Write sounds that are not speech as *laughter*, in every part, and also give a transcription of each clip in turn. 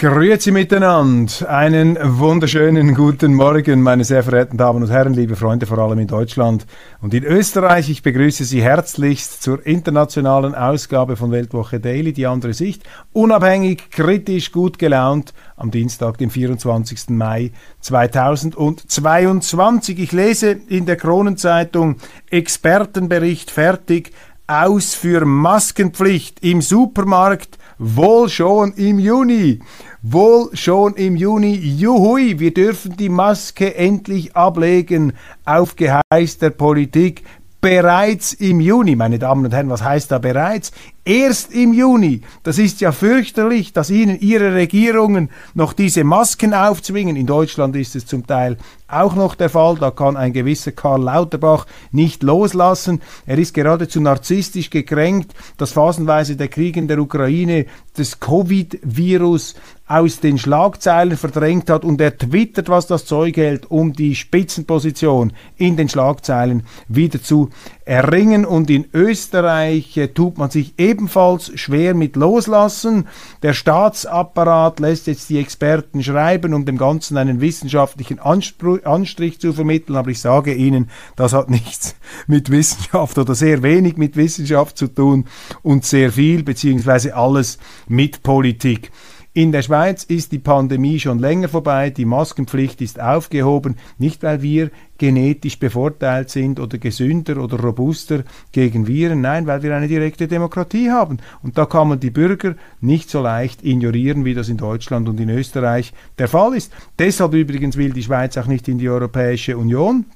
Grüezi miteinander. Einen wunderschönen guten Morgen, meine sehr verehrten Damen und Herren, liebe Freunde, vor allem in Deutschland und in Österreich. Ich begrüße Sie herzlichst zur internationalen Ausgabe von Weltwoche Daily, die andere Sicht. Unabhängig, kritisch, gut gelaunt am Dienstag, dem 24. Mai 2022. Ich lese in der Kronenzeitung Expertenbericht fertig aus für Maskenpflicht im Supermarkt wohl schon im Juni. Wohl schon im Juni. Juhui, wir dürfen die Maske endlich ablegen auf Geheiß der Politik. Bereits im Juni, meine Damen und Herren, was heißt da bereits? Erst im Juni. Das ist ja fürchterlich, dass Ihnen Ihre Regierungen noch diese Masken aufzwingen. In Deutschland ist es zum Teil auch noch der Fall. Da kann ein gewisser Karl Lauterbach nicht loslassen. Er ist geradezu narzisstisch gekränkt, dass phasenweise der Krieg in der Ukraine das Covid-Virus aus den Schlagzeilen verdrängt hat und er twittert, was das Zeug hält, um die Spitzenposition in den Schlagzeilen wieder zu erringen. Und in Österreich äh, tut man sich ebenfalls schwer mit Loslassen. Der Staatsapparat lässt jetzt die Experten schreiben, um dem Ganzen einen wissenschaftlichen Anstrich zu vermitteln. Aber ich sage Ihnen, das hat nichts *laughs* mit Wissenschaft oder sehr wenig mit Wissenschaft zu tun und sehr viel beziehungsweise alles mit Politik. In der Schweiz ist die Pandemie schon länger vorbei, die Maskenpflicht ist aufgehoben, nicht weil wir genetisch bevorteilt sind oder gesünder oder robuster gegen Viren, nein, weil wir eine direkte Demokratie haben. Und da kann man die Bürger nicht so leicht ignorieren, wie das in Deutschland und in Österreich der Fall ist. Deshalb übrigens will die Schweiz auch nicht in die Europäische Union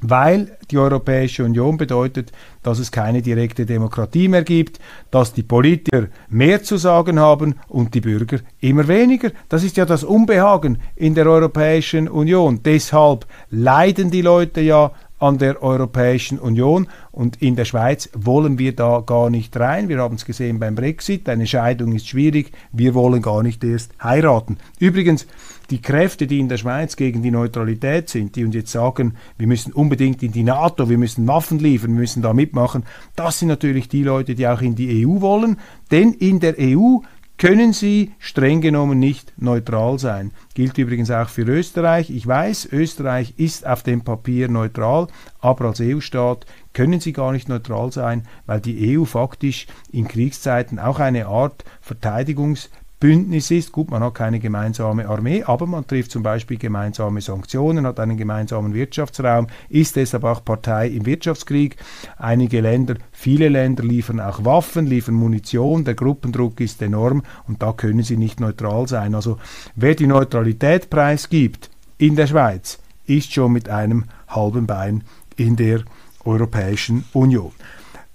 weil die Europäische Union bedeutet, dass es keine direkte Demokratie mehr gibt, dass die Politiker mehr zu sagen haben und die Bürger immer weniger. Das ist ja das Unbehagen in der Europäischen Union. Deshalb leiden die Leute ja an der Europäischen Union und in der Schweiz wollen wir da gar nicht rein. Wir haben es gesehen beim Brexit, eine Scheidung ist schwierig, wir wollen gar nicht erst heiraten. Übrigens, die Kräfte, die in der Schweiz gegen die Neutralität sind, die uns jetzt sagen, wir müssen unbedingt in die NATO, wir müssen Waffen liefern, wir müssen da mitmachen, das sind natürlich die Leute, die auch in die EU wollen, denn in der EU können sie streng genommen nicht neutral sein. Gilt übrigens auch für Österreich. Ich weiß, Österreich ist auf dem Papier neutral, aber als EU-Staat können sie gar nicht neutral sein, weil die EU faktisch in Kriegszeiten auch eine Art Verteidigungs- Bündnis ist. Gut, man hat keine gemeinsame Armee, aber man trifft zum Beispiel gemeinsame Sanktionen, hat einen gemeinsamen Wirtschaftsraum, ist deshalb auch Partei im Wirtschaftskrieg. Einige Länder, viele Länder liefern auch Waffen, liefern Munition, der Gruppendruck ist enorm und da können sie nicht neutral sein. Also wer die Neutralität preisgibt in der Schweiz, ist schon mit einem halben Bein in der Europäischen Union.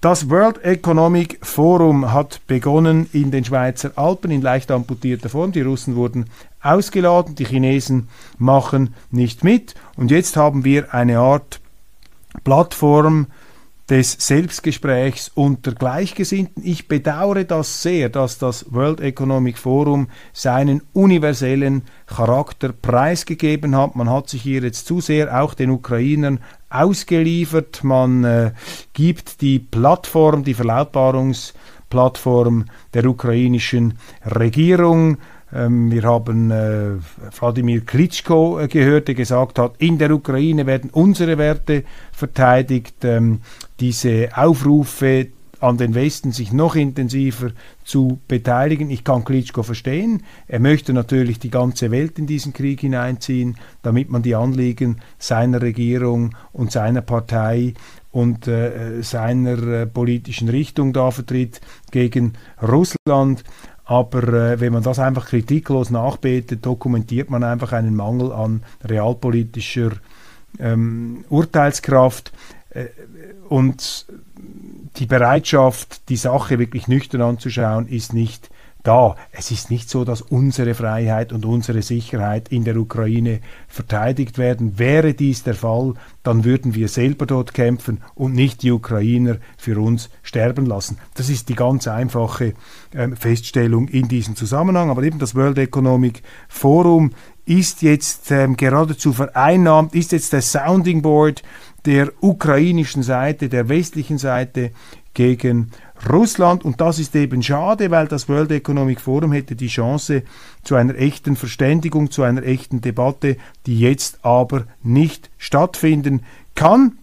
Das World Economic Forum hat begonnen in den Schweizer Alpen in leicht amputierter Form. Die Russen wurden ausgeladen, die Chinesen machen nicht mit. Und jetzt haben wir eine Art Plattform des Selbstgesprächs unter Gleichgesinnten. Ich bedauere das sehr, dass das World Economic Forum seinen universellen Charakter preisgegeben hat. Man hat sich hier jetzt zu sehr auch den Ukrainern ausgeliefert. Man äh, gibt die Plattform, die Verlautbarungsplattform der ukrainischen Regierung ähm, wir haben äh, Wladimir Klitschko äh, gehört, der gesagt hat, in der Ukraine werden unsere Werte verteidigt. Ähm, diese Aufrufe an den Westen, sich noch intensiver zu beteiligen. Ich kann Klitschko verstehen. Er möchte natürlich die ganze Welt in diesen Krieg hineinziehen, damit man die Anliegen seiner Regierung und seiner Partei und äh, seiner äh, politischen Richtung da vertritt gegen Russland. Aber äh, wenn man das einfach kritiklos nachbetet, dokumentiert man einfach einen Mangel an realpolitischer ähm, Urteilskraft und die Bereitschaft, die Sache wirklich nüchtern anzuschauen, ist nicht da. Es ist nicht so, dass unsere Freiheit und unsere Sicherheit in der Ukraine verteidigt werden. Wäre dies der Fall, dann würden wir selber dort kämpfen und nicht die Ukrainer für uns sterben lassen. Das ist die ganz einfache äh, Feststellung in diesem Zusammenhang. Aber eben das World Economic Forum ist jetzt ähm, geradezu vereinnahmt, ist jetzt der Sounding Board der ukrainischen Seite, der westlichen Seite gegen Russland. Und das ist eben schade, weil das World Economic Forum hätte die Chance zu einer echten Verständigung, zu einer echten Debatte, die jetzt aber nicht stattfinden kann.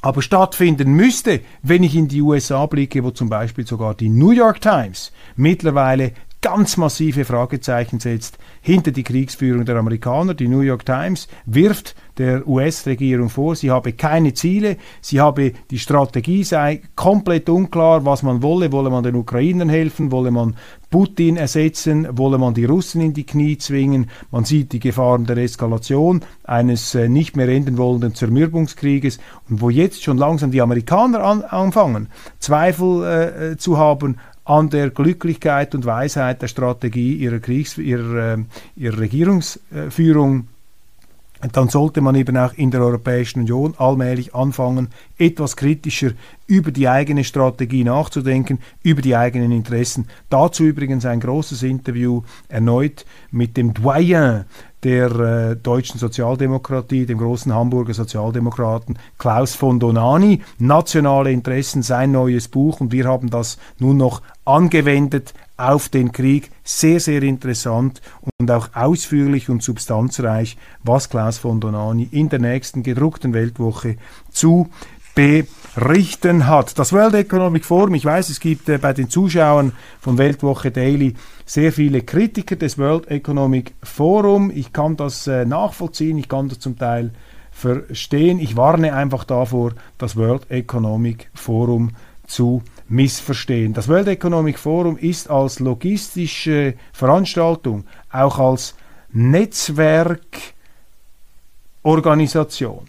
Aber stattfinden müsste, wenn ich in die USA blicke, wo zum Beispiel sogar die New York Times mittlerweile ganz massive Fragezeichen setzt hinter die Kriegsführung der Amerikaner. Die New York Times wirft der US-Regierung vor, sie habe keine Ziele, sie habe die Strategie sei komplett unklar, was man wolle, wolle man den Ukrainern helfen, wolle man Putin ersetzen, wolle man die Russen in die Knie zwingen, man sieht die Gefahren der Eskalation eines äh, nicht mehr enden wollenden Zermürbungskrieges. Und wo jetzt schon langsam die Amerikaner an, anfangen, Zweifel äh, äh zu haben an der Glücklichkeit und Weisheit der Strategie ihrer, Kriegs ihrer, äh, ihrer Regierungsführung, dann sollte man eben auch in der Europäischen Union allmählich anfangen, etwas kritischer über die eigene Strategie nachzudenken, über die eigenen Interessen. Dazu übrigens ein großes Interview erneut mit dem Doyen der äh, deutschen Sozialdemokratie, dem großen Hamburger Sozialdemokraten Klaus von Donani. Nationale Interessen, sein neues Buch und wir haben das nun noch angewendet auf den Krieg. Sehr, sehr interessant und auch ausführlich und substanzreich, was Klaus von Donani in der nächsten gedruckten Weltwoche zu berichten hat. Das World Economic Forum, ich weiß, es gibt äh, bei den Zuschauern von Weltwoche Daily sehr viele Kritiker des World Economic Forum. Ich kann das äh, nachvollziehen, ich kann das zum Teil verstehen. Ich warne einfach davor, das World Economic Forum zu missverstehen. Das World Economic Forum ist als logistische Veranstaltung, auch als Netzwerkorganisation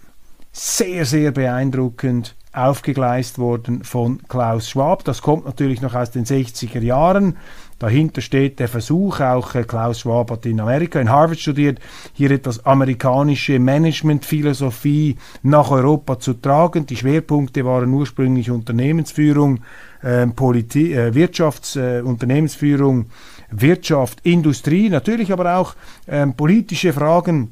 sehr, sehr beeindruckend aufgegleist worden von Klaus Schwab. Das kommt natürlich noch aus den 60er Jahren. Dahinter steht der Versuch, auch äh, Klaus Schwab hat in Amerika, in Harvard studiert, hier etwas amerikanische Managementphilosophie nach Europa zu tragen. Die Schwerpunkte waren ursprünglich Unternehmensführung, äh, Politik, äh, Wirtschafts-, äh, Unternehmensführung, Wirtschaft, Industrie, natürlich aber auch ähm, politische Fragen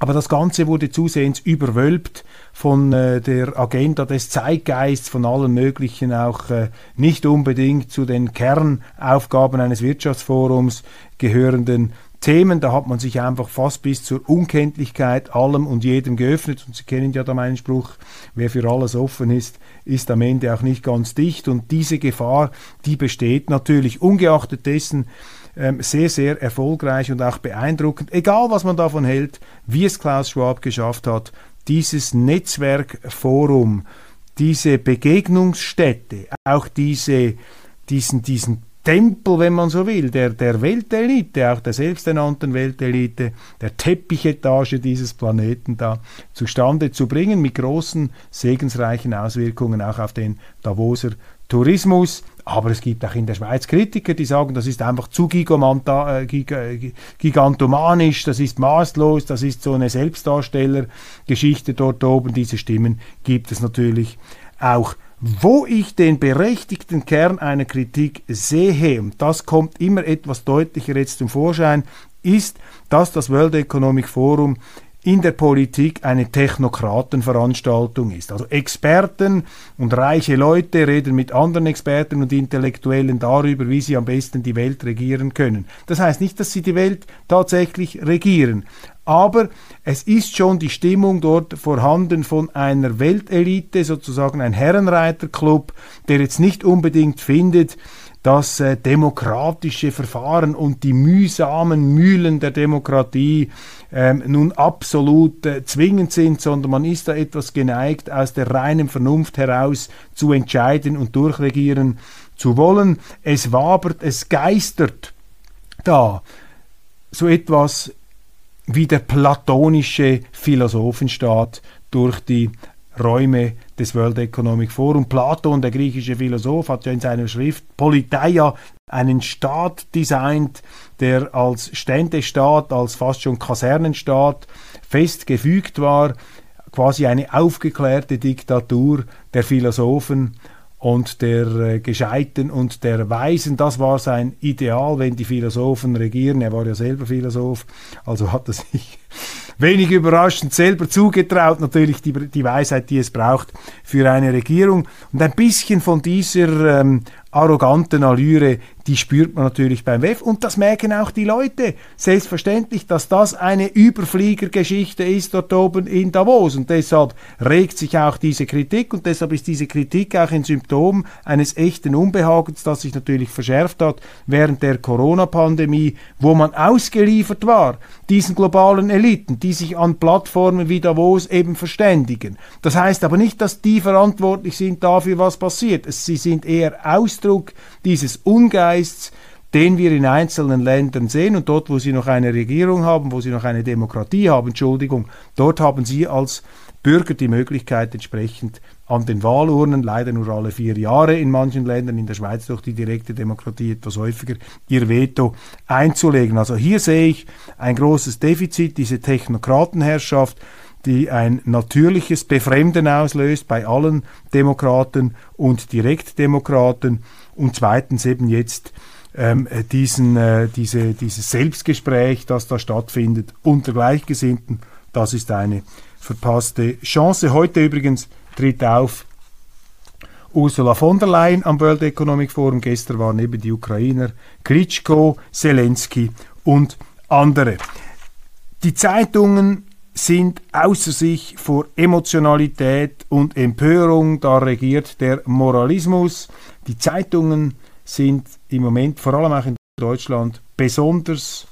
aber das Ganze wurde zusehends überwölbt von äh, der Agenda des Zeitgeists, von allen möglichen, auch äh, nicht unbedingt zu den Kernaufgaben eines Wirtschaftsforums gehörenden Themen. Da hat man sich einfach fast bis zur Unkenntlichkeit allem und jedem geöffnet. Und Sie kennen ja da meinen Spruch, wer für alles offen ist, ist am Ende auch nicht ganz dicht. Und diese Gefahr, die besteht natürlich ungeachtet dessen, ähm, sehr, sehr erfolgreich und auch beeindruckend, egal was man davon hält, wie es Klaus Schwab geschafft hat, dieses Netzwerkforum, diese Begegnungsstätte, auch diese, diesen, diesen Tempel, wenn man so will, der, der Weltelite, auch der selbsternannten Weltelite, der Teppichetage dieses Planeten da zustande zu bringen, mit großen segensreichen Auswirkungen auch auf den Davoser Tourismus. Aber es gibt auch in der Schweiz Kritiker, die sagen, das ist einfach zu äh, gigantomanisch, das ist maßlos, das ist so eine Selbstdarstellergeschichte dort oben. Diese Stimmen gibt es natürlich auch. Wo ich den berechtigten Kern einer Kritik sehe, und das kommt immer etwas deutlicher jetzt zum Vorschein, ist, dass das World Economic Forum in der Politik eine Technokratenveranstaltung ist. Also Experten und reiche Leute reden mit anderen Experten und Intellektuellen darüber, wie sie am besten die Welt regieren können. Das heißt nicht, dass sie die Welt tatsächlich regieren, aber es ist schon die Stimmung dort vorhanden von einer Weltelite, sozusagen ein Herrenreiterclub, der jetzt nicht unbedingt findet, dass äh, demokratische Verfahren und die mühsamen Mühlen der Demokratie ähm, nun absolut äh, zwingend sind, sondern man ist da etwas geneigt, aus der reinen Vernunft heraus zu entscheiden und durchregieren zu wollen. Es wabert, es geistert da so etwas wie der platonische Philosophenstaat durch die Räume des World Economic Forum. Platon, der griechische Philosoph, hat ja in seiner Schrift Politeia einen Staat designt, der als Ständestaat, als fast schon Kasernenstaat festgefügt war, quasi eine aufgeklärte Diktatur der Philosophen und der äh, Gescheiten und der Weisen. Das war sein Ideal, wenn die Philosophen regieren. Er war ja selber Philosoph, also hat er sich wenig überraschend selber zugetraut, natürlich die, die Weisheit, die es braucht für eine Regierung. Und ein bisschen von dieser ähm, arroganten Allüre, die spürt man natürlich beim WEF und das merken auch die Leute. Selbstverständlich, dass das eine Überfliegergeschichte ist dort oben in Davos und deshalb regt sich auch diese Kritik und deshalb ist diese Kritik auch ein Symptom eines echten Unbehagens, das sich natürlich verschärft hat während der Corona-Pandemie, wo man ausgeliefert war diesen globalen Eliten, die sich an Plattformen wie Davos eben verständigen. Das heißt aber nicht, dass die verantwortlich sind dafür, was passiert. Sie sind eher Ausdruck dieses Ungeists, den wir in einzelnen Ländern sehen und dort, wo sie noch eine Regierung haben, wo sie noch eine Demokratie haben, Entschuldigung, dort haben sie als Bürger die Möglichkeit entsprechend an den Wahlurnen, leider nur alle vier Jahre in manchen Ländern, in der Schweiz durch die direkte Demokratie etwas häufiger, ihr Veto einzulegen. Also hier sehe ich ein großes Defizit, diese Technokratenherrschaft, die ein natürliches Befremden auslöst bei allen Demokraten und Direktdemokraten und zweitens eben jetzt ähm, diesen, äh, diese, dieses Selbstgespräch, das da stattfindet unter Gleichgesinnten, das ist eine verpasste Chance. Heute übrigens tritt auf Ursula von der Leyen am World Economic Forum. Gestern waren eben die Ukrainer Klitschko, Zelensky und andere. Die Zeitungen sind außer sich vor Emotionalität und Empörung. Da regiert der Moralismus. Die Zeitungen sind im Moment, vor allem auch in Deutschland, besonders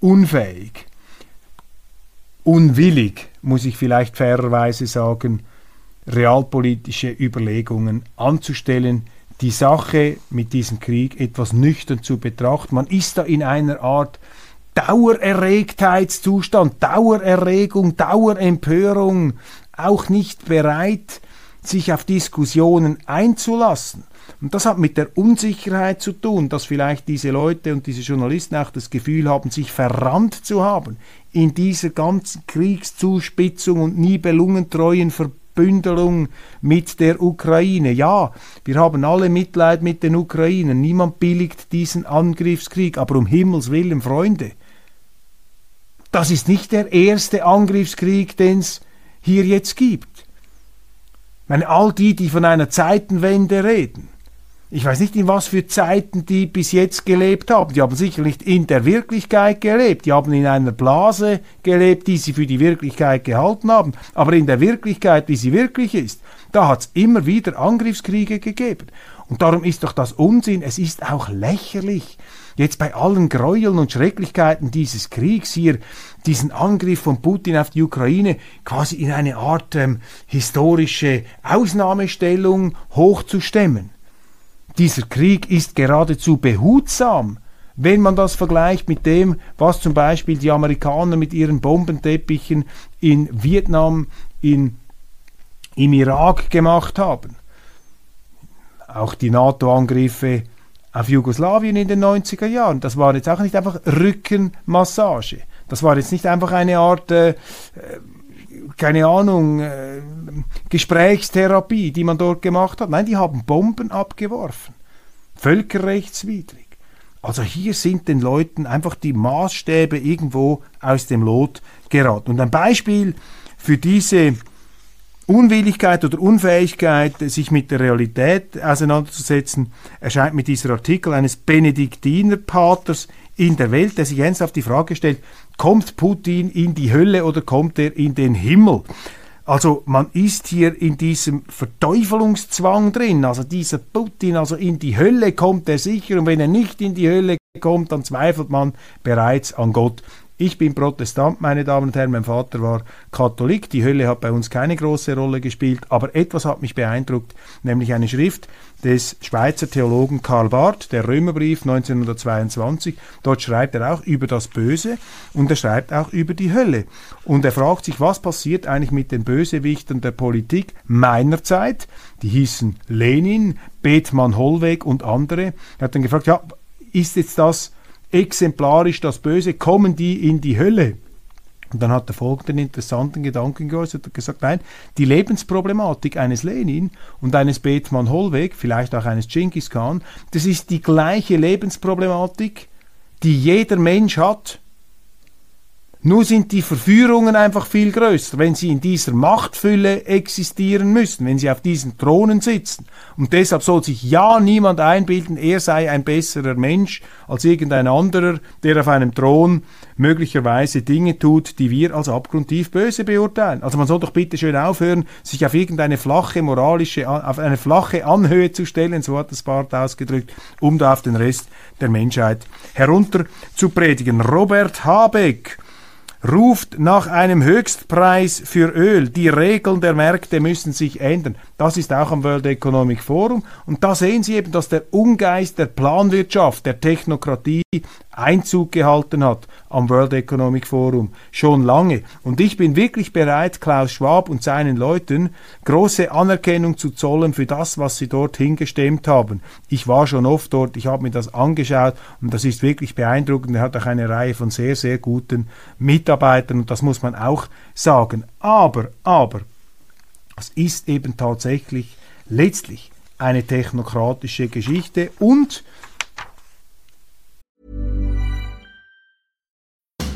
unfähig, unwillig, muss ich vielleicht fairerweise sagen, realpolitische Überlegungen anzustellen, die Sache mit diesem Krieg etwas nüchtern zu betrachten. Man ist da in einer Art Dauererregtheitszustand, Dauererregung, Dauerempörung, auch nicht bereit, sich auf Diskussionen einzulassen. Und das hat mit der Unsicherheit zu tun, dass vielleicht diese Leute und diese Journalisten auch das Gefühl haben, sich verrannt zu haben in dieser ganzen Kriegszuspitzung und Nibelungentreuen Verbindung Bündelung mit der Ukraine. Ja, wir haben alle Mitleid mit den Ukrainern. Niemand billigt diesen Angriffskrieg. Aber um Himmels willen, Freunde, das ist nicht der erste Angriffskrieg, den es hier jetzt gibt. Ich meine, all die, die von einer Zeitenwende reden, ich weiß nicht, in was für Zeiten die bis jetzt gelebt haben. Die haben sicher nicht in der Wirklichkeit gelebt. Die haben in einer Blase gelebt, die sie für die Wirklichkeit gehalten haben. Aber in der Wirklichkeit, wie sie wirklich ist, da hat es immer wieder Angriffskriege gegeben. Und darum ist doch das Unsinn. Es ist auch lächerlich, jetzt bei allen Gräueln und Schrecklichkeiten dieses Kriegs hier diesen Angriff von Putin auf die Ukraine quasi in eine Art ähm, historische Ausnahmestellung hochzustemmen. Dieser Krieg ist geradezu behutsam, wenn man das vergleicht mit dem, was zum Beispiel die Amerikaner mit ihren Bombenteppichen in Vietnam, in, im Irak gemacht haben. Auch die NATO-Angriffe auf Jugoslawien in den 90er Jahren, das war jetzt auch nicht einfach Rückenmassage. Das war jetzt nicht einfach eine Art äh, keine Ahnung, äh, Gesprächstherapie, die man dort gemacht hat. Nein, die haben Bomben abgeworfen. Völkerrechtswidrig. Also hier sind den Leuten einfach die Maßstäbe irgendwo aus dem Lot geraten. Und ein Beispiel für diese Unwilligkeit oder Unfähigkeit, sich mit der Realität auseinanderzusetzen, erscheint mit dieser Artikel eines Benediktinerpaters in der Welt, der sich ernsthaft die Frage stellt, kommt Putin in die Hölle oder kommt er in den Himmel? Also man ist hier in diesem Verteufelungszwang drin. Also dieser Putin, also in die Hölle kommt er sicher und wenn er nicht in die Hölle kommt, dann zweifelt man bereits an Gott. Ich bin Protestant, meine Damen und Herren, mein Vater war Katholik. Die Hölle hat bei uns keine große Rolle gespielt, aber etwas hat mich beeindruckt, nämlich eine Schrift des Schweizer Theologen Karl Barth, der Römerbrief 1922. Dort schreibt er auch über das Böse und er schreibt auch über die Hölle. Und er fragt sich, was passiert eigentlich mit den Bösewichtern der Politik meiner Zeit? Die hießen Lenin, Bethmann Hollweg und andere. Er hat dann gefragt, ja, ist jetzt das exemplarisch das Böse? Kommen die in die Hölle? Und dann hat er folgenden interessanten Gedanken geäußert und gesagt, nein, die Lebensproblematik eines Lenin und eines Bethmann Hollweg, vielleicht auch eines Genghis Khan, das ist die gleiche Lebensproblematik, die jeder Mensch hat, nur sind die Verführungen einfach viel größer, wenn sie in dieser Machtfülle existieren müssen, wenn sie auf diesen Thronen sitzen. Und deshalb soll sich ja niemand einbilden, er sei ein besserer Mensch als irgendein anderer, der auf einem Thron möglicherweise Dinge tut, die wir als abgrundtief böse beurteilen. Also man soll doch bitte schön aufhören, sich auf irgendeine flache moralische, auf eine flache Anhöhe zu stellen, so hat das Bart ausgedrückt, um da auf den Rest der Menschheit herunter zu predigen. Robert Habeck ruft nach einem Höchstpreis für Öl. Die Regeln der Märkte müssen sich ändern. Das ist auch am World Economic Forum. Und da sehen Sie eben, dass der Ungeist der Planwirtschaft, der Technokratie Einzug gehalten hat am World Economic Forum schon lange. Und ich bin wirklich bereit, Klaus Schwab und seinen Leuten große Anerkennung zu zollen für das, was sie dort hingestemmt haben. Ich war schon oft dort, ich habe mir das angeschaut und das ist wirklich beeindruckend. Er hat auch eine Reihe von sehr, sehr guten Mitarbeitern und das muss man auch sagen. Aber, aber, es ist eben tatsächlich letztlich eine technokratische Geschichte und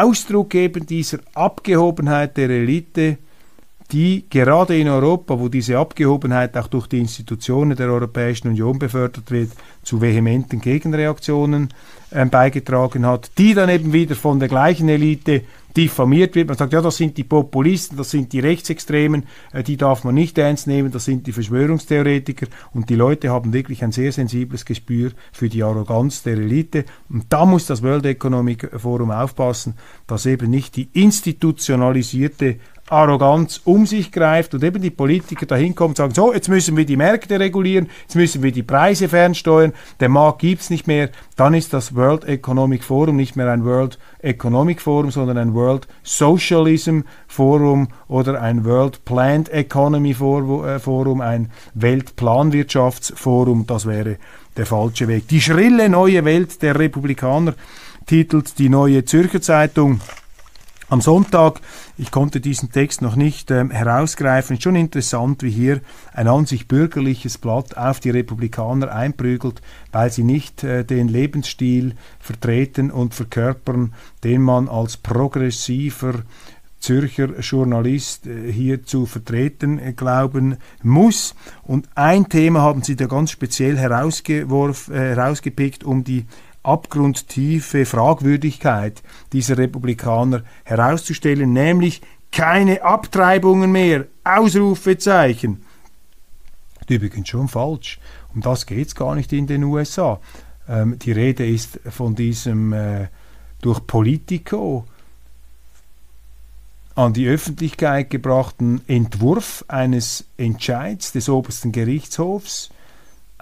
Ausdruck eben dieser Abgehobenheit der Elite, die gerade in Europa, wo diese Abgehobenheit auch durch die Institutionen der Europäischen Union befördert wird, zu vehementen Gegenreaktionen äh, beigetragen hat, die dann eben wieder von der gleichen Elite diffamiert wird. Man sagt, ja, das sind die Populisten, das sind die Rechtsextremen, äh, die darf man nicht ernst nehmen, das sind die Verschwörungstheoretiker und die Leute haben wirklich ein sehr sensibles Gespür für die Arroganz der Elite und da muss das World Economic Forum aufpassen, dass eben nicht die institutionalisierte Arroganz um sich greift und eben die Politiker dahin kommen und sagen, so, jetzt müssen wir die Märkte regulieren, jetzt müssen wir die Preise fernsteuern, der Markt gibt's nicht mehr, dann ist das World Economic Forum nicht mehr ein World Economic Forum, sondern ein World Socialism Forum oder ein World Planned Economy äh, Forum, ein Weltplanwirtschaftsforum, das wäre der falsche Weg. Die schrille neue Welt der Republikaner titelt die neue Zürcher Zeitung am Sonntag, ich konnte diesen Text noch nicht äh, herausgreifen, schon interessant, wie hier ein an sich bürgerliches Blatt auf die Republikaner einprügelt, weil sie nicht äh, den Lebensstil vertreten und verkörpern, den man als progressiver Zürcher Journalist äh, hier zu vertreten äh, glauben muss. Und ein Thema haben Sie da ganz speziell herausgeworfen, äh, herausgepickt, um die abgrundtiefe Fragwürdigkeit dieser Republikaner herauszustellen, nämlich keine Abtreibungen mehr, Ausrufezeichen. Übrigens schon falsch. Um das geht es gar nicht in den USA. Ähm, die Rede ist von diesem äh, durch Politico an die Öffentlichkeit gebrachten Entwurf eines Entscheids des obersten Gerichtshofs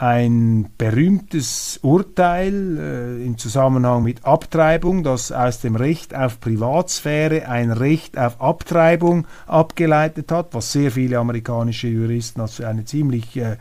ein berühmtes Urteil äh, im Zusammenhang mit Abtreibung, das aus dem Recht auf Privatsphäre ein Recht auf Abtreibung abgeleitet hat, was sehr viele amerikanische Juristen als eine ziemlich äh,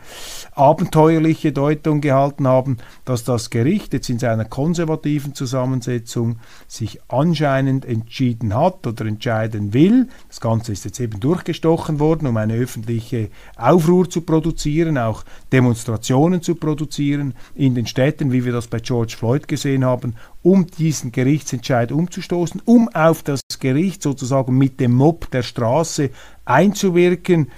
abenteuerliche Deutung gehalten haben, dass das Gericht jetzt in seiner konservativen Zusammensetzung sich anscheinend entschieden hat oder entscheiden will. Das Ganze ist jetzt eben durchgestochen worden, um eine öffentliche Aufruhr zu produzieren, auch Demonstrationen Demonstrationen zu produzieren in den Städten, wie wir das bei George Floyd gesehen haben, um diesen Gerichtsentscheid umzustoßen, um auf das Gericht sozusagen mit dem Mob der Straße einzuwirken.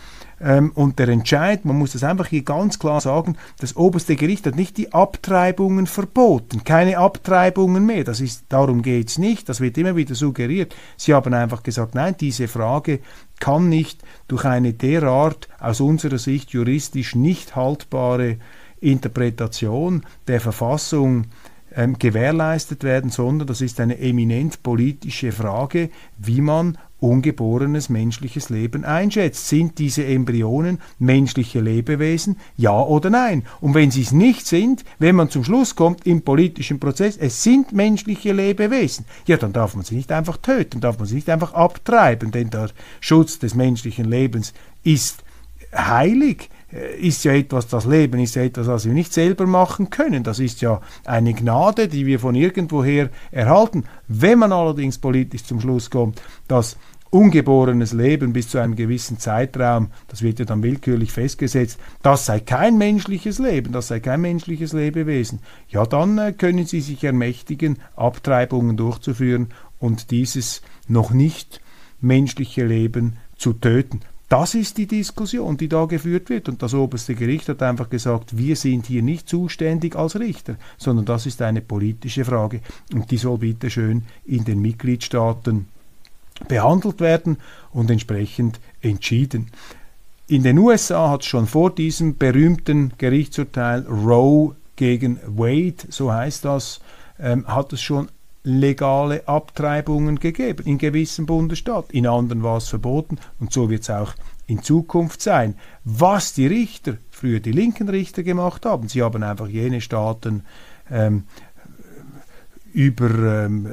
Ähm, und der Entscheid, man muss das einfach hier ganz klar sagen, das oberste Gericht hat nicht die Abtreibungen verboten, keine Abtreibungen mehr. Das ist, darum geht es nicht, das wird immer wieder suggeriert. Sie haben einfach gesagt, nein, diese Frage kann nicht durch eine derart aus unserer Sicht juristisch nicht haltbare Interpretation der Verfassung ähm, gewährleistet werden, sondern das ist eine eminent politische Frage, wie man ungeborenes menschliches Leben einschätzt. Sind diese Embryonen menschliche Lebewesen? Ja oder nein? Und wenn sie es nicht sind, wenn man zum Schluss kommt im politischen Prozess, es sind menschliche Lebewesen, ja, dann darf man sie nicht einfach töten, darf man sie nicht einfach abtreiben, denn der Schutz des menschlichen Lebens ist heilig. Äh, ist ja etwas, das Leben ist ja etwas, was wir nicht selber machen können. Das ist ja eine Gnade, die wir von irgendwoher erhalten. Wenn man allerdings politisch zum Schluss kommt, dass ungeborenes Leben bis zu einem gewissen Zeitraum, das wird ja dann willkürlich festgesetzt, das sei kein menschliches Leben, das sei kein menschliches Lebewesen, ja dann äh, können Sie sich ermächtigen, Abtreibungen durchzuführen und dieses noch nicht menschliche Leben zu töten. Das ist die Diskussion, die da geführt wird. Und das oberste Gericht hat einfach gesagt, wir sind hier nicht zuständig als Richter, sondern das ist eine politische Frage. Und die soll bitte schön in den Mitgliedstaaten behandelt werden und entsprechend entschieden. In den USA hat es schon vor diesem berühmten Gerichtsurteil Roe gegen Wade, so heißt das, ähm, hat es schon legale Abtreibungen gegeben in gewissen Bundesstaaten. In anderen war es verboten und so wird es auch in Zukunft sein. Was die Richter, früher die linken Richter gemacht haben, sie haben einfach jene Staaten ähm, über, ähm, äh,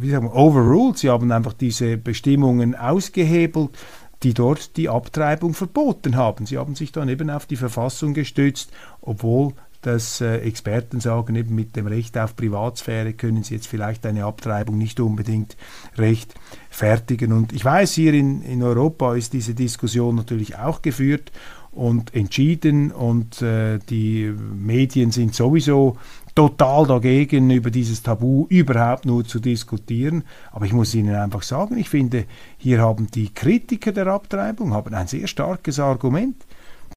wie sagen wir, overruled, sie haben einfach diese Bestimmungen ausgehebelt die dort die Abtreibung verboten haben. Sie haben sich dann eben auf die Verfassung gestützt, obwohl dass äh, Experten sagen, eben mit dem Recht auf Privatsphäre können sie jetzt vielleicht eine Abtreibung nicht unbedingt rechtfertigen. Und ich weiß, hier in, in Europa ist diese Diskussion natürlich auch geführt und entschieden und äh, die Medien sind sowieso total dagegen, über dieses Tabu überhaupt nur zu diskutieren. Aber ich muss Ihnen einfach sagen, ich finde, hier haben die Kritiker der Abtreibung haben ein sehr starkes Argument.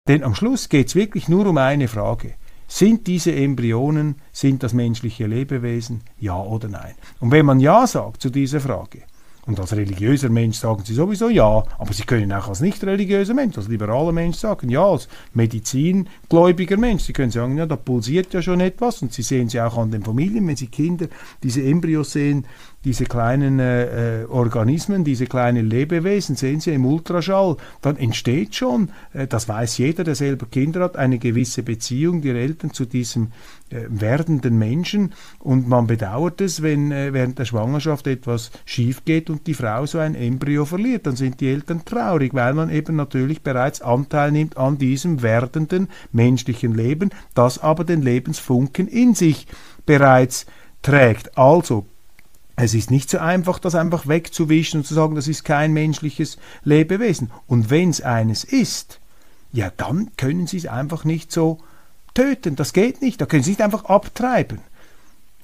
Denn am Schluss geht es wirklich nur um eine Frage. Sind diese Embryonen, sind das menschliche Lebewesen? Ja oder nein? Und wenn man Ja sagt zu dieser Frage, und als religiöser Mensch sagen sie sowieso ja, aber sie können auch als nicht religiöser Mensch, als liberaler Mensch sagen ja, als medizingläubiger Mensch. Sie können sagen, ja, da pulsiert ja schon etwas und sie sehen sie auch an den Familien, wenn sie Kinder diese Embryos sehen, diese kleinen äh, äh, Organismen, diese kleinen Lebewesen, sehen Sie im Ultraschall, dann entsteht schon, äh, das weiß jeder, der selber Kinder hat, eine gewisse Beziehung der Eltern zu diesem äh, werdenden Menschen und man bedauert es, wenn äh, während der Schwangerschaft etwas schief geht und die Frau so ein Embryo verliert, dann sind die Eltern traurig, weil man eben natürlich bereits Anteil nimmt an diesem werdenden menschlichen Leben, das aber den Lebensfunken in sich bereits trägt. Also es ist nicht so einfach, das einfach wegzuwischen und zu sagen, das ist kein menschliches Lebewesen. Und wenn es eines ist, ja, dann können Sie es einfach nicht so töten. Das geht nicht. Da können Sie es nicht einfach abtreiben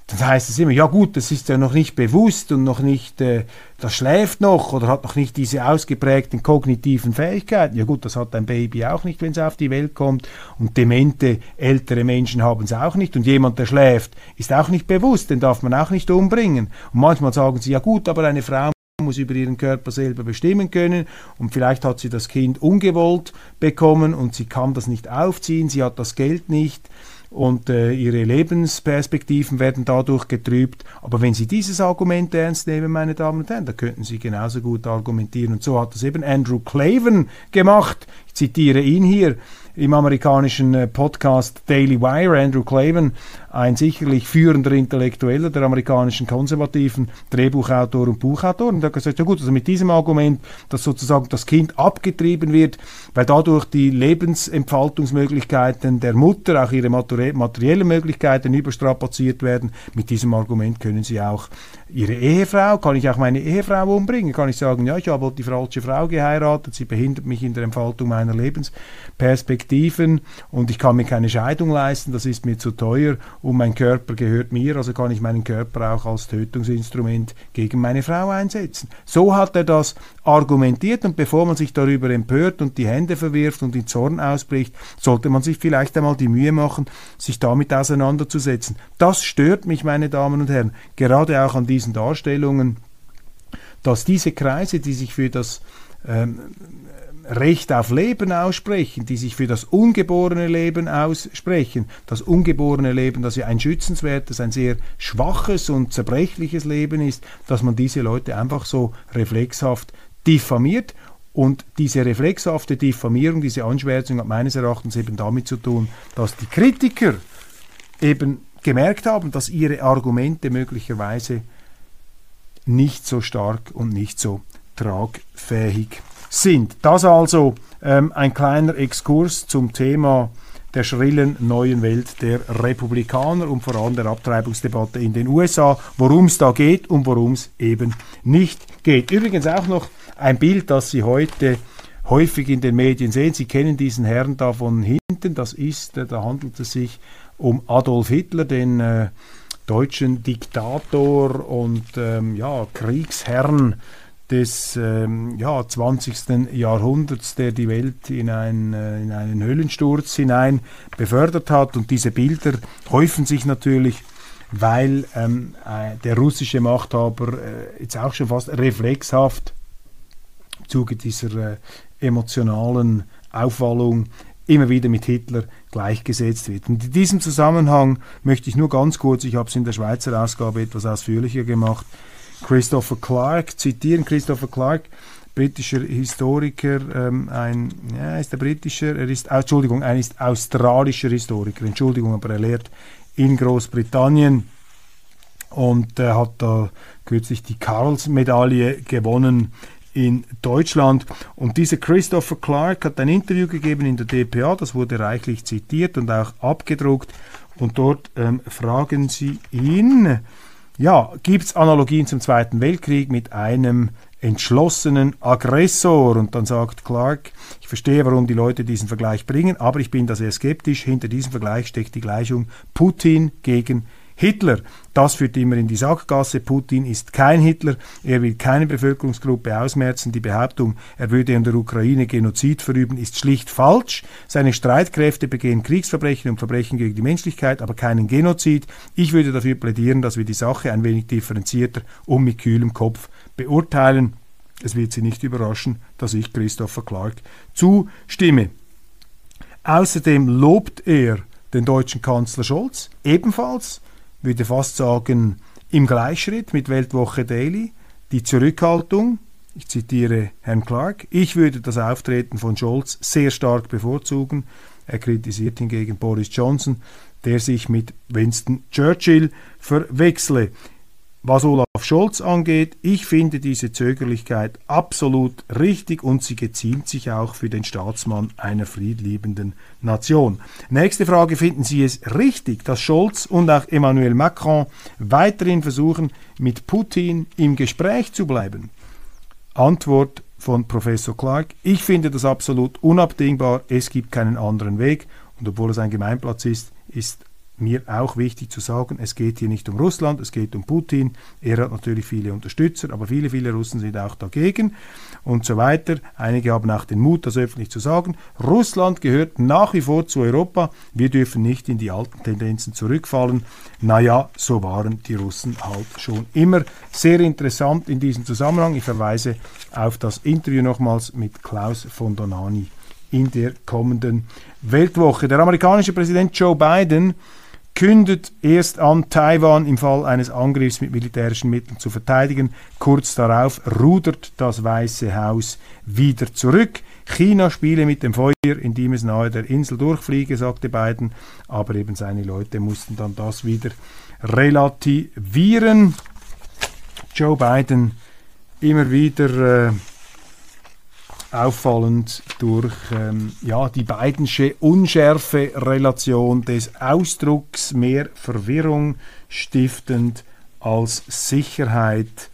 dann heißt es immer, ja gut, das ist ja noch nicht bewusst und noch nicht, äh, das schläft noch oder hat noch nicht diese ausgeprägten kognitiven Fähigkeiten. Ja gut, das hat ein Baby auch nicht, wenn es auf die Welt kommt. Und demente ältere Menschen haben es auch nicht. Und jemand, der schläft, ist auch nicht bewusst, den darf man auch nicht umbringen. Und manchmal sagen sie, ja gut, aber eine Frau muss über ihren Körper selber bestimmen können und vielleicht hat sie das Kind ungewollt bekommen und sie kann das nicht aufziehen, sie hat das Geld nicht und äh, ihre Lebensperspektiven werden dadurch getrübt. Aber wenn Sie dieses Argument ernst nehmen, meine Damen und Herren, da könnten Sie genauso gut argumentieren. Und so hat das eben Andrew Clavin gemacht. Ich zitiere ihn hier im amerikanischen äh, Podcast Daily Wire, Andrew Clavin, ein sicherlich führender Intellektueller der amerikanischen konservativen Drehbuchautor und Buchautor. Und er hat gesagt, ja gut, also mit diesem Argument, dass sozusagen das Kind abgetrieben wird, weil dadurch die Lebensentfaltungsmöglichkeiten der Mutter, auch ihre materiellen Möglichkeiten überstrapaziert werden, mit diesem Argument können sie auch ihre Ehefrau, kann ich auch meine Ehefrau umbringen? Kann ich sagen, ja, ich habe die falsche Frau geheiratet, sie behindert mich in der Entfaltung meiner Lebensperspektiven und ich kann mir keine Scheidung leisten, das ist mir zu teuer und mein Körper gehört mir, also kann ich meinen Körper auch als Tötungsinstrument gegen meine Frau einsetzen. So hat er das argumentiert und bevor man sich darüber empört und die Hände verwirft und in Zorn ausbricht, sollte man sich vielleicht einmal die Mühe machen, sich damit auseinanderzusetzen. Das stört mich, meine Damen und Herren, gerade auch an diesen Darstellungen, dass diese Kreise, die sich für das ähm, Recht auf Leben aussprechen, die sich für das ungeborene Leben aussprechen, das ungeborene Leben, das ja ein schützenswertes, ein sehr schwaches und zerbrechliches Leben ist, dass man diese Leute einfach so reflexhaft diffamiert. Und diese reflexhafte Diffamierung, diese Anschwärzung hat meines Erachtens eben damit zu tun, dass die Kritiker eben gemerkt haben, dass ihre Argumente möglicherweise nicht so stark und nicht so tragfähig sind. Das also ähm, ein kleiner Exkurs zum Thema der schrillen neuen Welt der Republikaner und vor allem der Abtreibungsdebatte in den USA, worum es da geht und worum es eben nicht geht. Übrigens auch noch ein Bild, das Sie heute häufig in den Medien sehen. Sie kennen diesen Herrn da von hinten. Das ist, äh, da handelt es sich um Adolf Hitler, den äh, deutschen Diktator und ähm, ja, Kriegsherrn des ähm, ja, 20. Jahrhunderts, der die Welt in, ein, äh, in einen Höhlensturz hinein befördert hat. Und diese Bilder häufen sich natürlich, weil ähm, äh, der russische Machthaber äh, jetzt auch schon fast reflexhaft im Zuge dieser äh, emotionalen Aufwallung immer wieder mit Hitler gleichgesetzt wird. Und in diesem Zusammenhang möchte ich nur ganz kurz, ich habe es in der Schweizer Ausgabe etwas ausführlicher gemacht, Christopher Clark zitieren. Christopher Clark, britischer Historiker, ähm, ein, ja, ist der britischer, er ist, Entschuldigung, ein ist australischer Historiker, Entschuldigung, aber er lehrt in Großbritannien und er hat da kürzlich die Karls-Medaille gewonnen in Deutschland. Und dieser Christopher Clark hat ein Interview gegeben in der DPA, das wurde reichlich zitiert und auch abgedruckt. Und dort ähm, fragen sie ihn, ja, gibt es Analogien zum Zweiten Weltkrieg mit einem entschlossenen Aggressor? Und dann sagt Clark, ich verstehe, warum die Leute diesen Vergleich bringen, aber ich bin da sehr skeptisch. Hinter diesem Vergleich steckt die Gleichung Putin gegen Hitler. Das führt immer in die Sackgasse. Putin ist kein Hitler. Er will keine Bevölkerungsgruppe ausmerzen. Die Behauptung, er würde in der Ukraine Genozid verüben, ist schlicht falsch. Seine Streitkräfte begehen Kriegsverbrechen und Verbrechen gegen die Menschlichkeit, aber keinen Genozid. Ich würde dafür plädieren, dass wir die Sache ein wenig differenzierter und mit kühlem Kopf beurteilen. Es wird Sie nicht überraschen, dass ich Christopher Clark zustimme. Außerdem lobt er den deutschen Kanzler Scholz ebenfalls würde fast sagen, im Gleichschritt mit Weltwoche Daily, die Zurückhaltung, ich zitiere Herrn Clark, ich würde das Auftreten von Scholz sehr stark bevorzugen. Er kritisiert hingegen Boris Johnson, der sich mit Winston Churchill verwechsle. Was Olaf Scholz angeht, ich finde diese Zögerlichkeit absolut richtig und sie geziemt sich auch für den Staatsmann einer friedliebenden Nation. Nächste Frage, finden Sie es richtig, dass Scholz und auch Emmanuel Macron weiterhin versuchen, mit Putin im Gespräch zu bleiben? Antwort von Professor Clark, ich finde das absolut unabdingbar, es gibt keinen anderen Weg und obwohl es ein Gemeinplatz ist, ist mir auch wichtig zu sagen, es geht hier nicht um Russland, es geht um Putin. Er hat natürlich viele Unterstützer, aber viele, viele Russen sind auch dagegen und so weiter. Einige haben auch den Mut, das öffentlich zu sagen. Russland gehört nach wie vor zu Europa. Wir dürfen nicht in die alten Tendenzen zurückfallen. Naja, so waren die Russen halt schon immer. Sehr interessant in diesem Zusammenhang. Ich verweise auf das Interview nochmals mit Klaus von Donani in der kommenden Weltwoche. Der amerikanische Präsident Joe Biden kündet erst an, Taiwan im Fall eines Angriffs mit militärischen Mitteln zu verteidigen. Kurz darauf rudert das Weiße Haus wieder zurück. China spiele mit dem Feuer, indem es nahe der Insel durchfliege, sagte Biden, aber eben seine Leute mussten dann das wieder relativieren. Joe Biden immer wieder äh, auffallend durch ähm, ja, die beidensche unschärfe Relation des Ausdrucks mehr Verwirrung stiftend als Sicherheit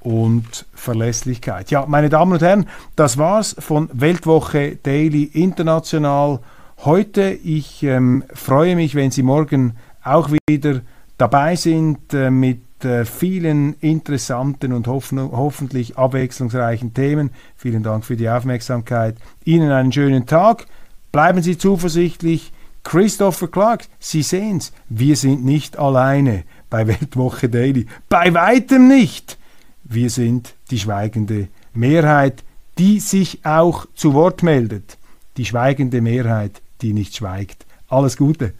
und Verlässlichkeit. Ja, meine Damen und Herren, das war's von Weltwoche Daily International heute. Ich ähm, freue mich, wenn Sie morgen auch wieder dabei sind äh, mit äh, vielen interessanten und hoffen, hoffentlich abwechslungsreichen Themen. Vielen Dank für die Aufmerksamkeit. Ihnen einen schönen Tag. Bleiben Sie zuversichtlich. Christopher Clark, Sie sehen's, wir sind nicht alleine bei *laughs* Weltwoche Daily. Bei weitem nicht. Wir sind die schweigende Mehrheit, die sich auch zu Wort meldet. Die schweigende Mehrheit, die nicht schweigt. Alles Gute.